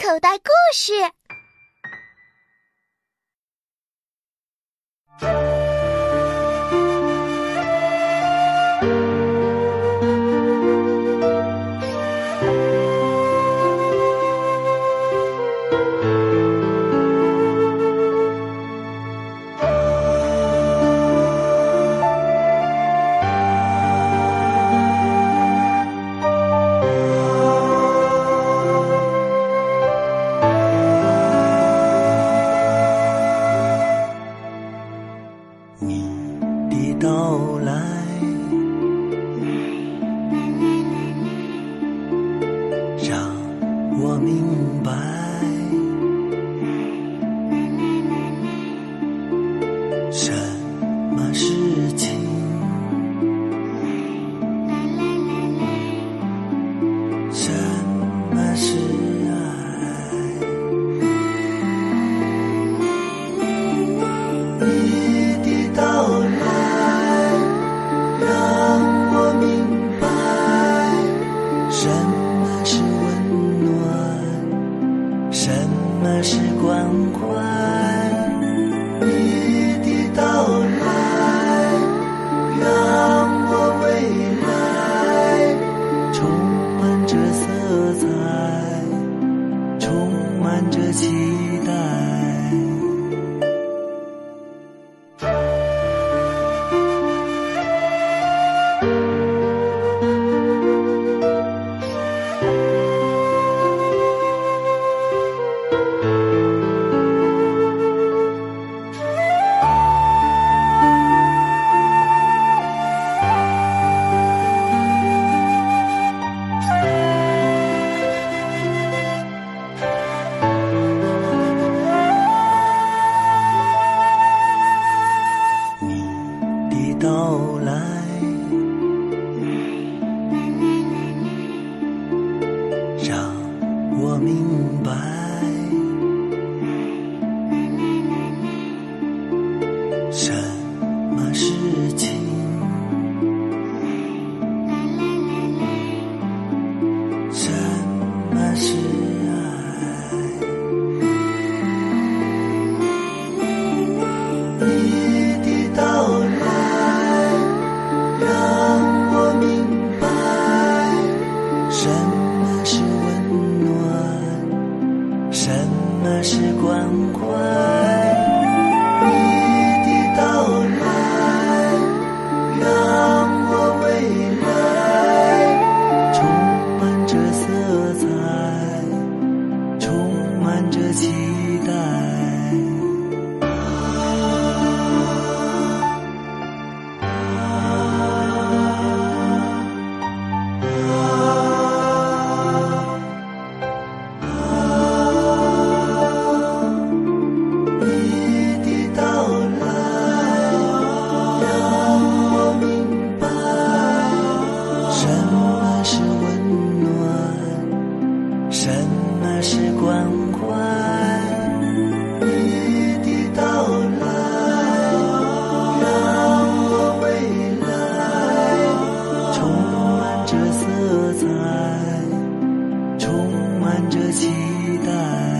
口袋故事。你的到来，让我明白，期待。到来，让我明白，什么事情，期待。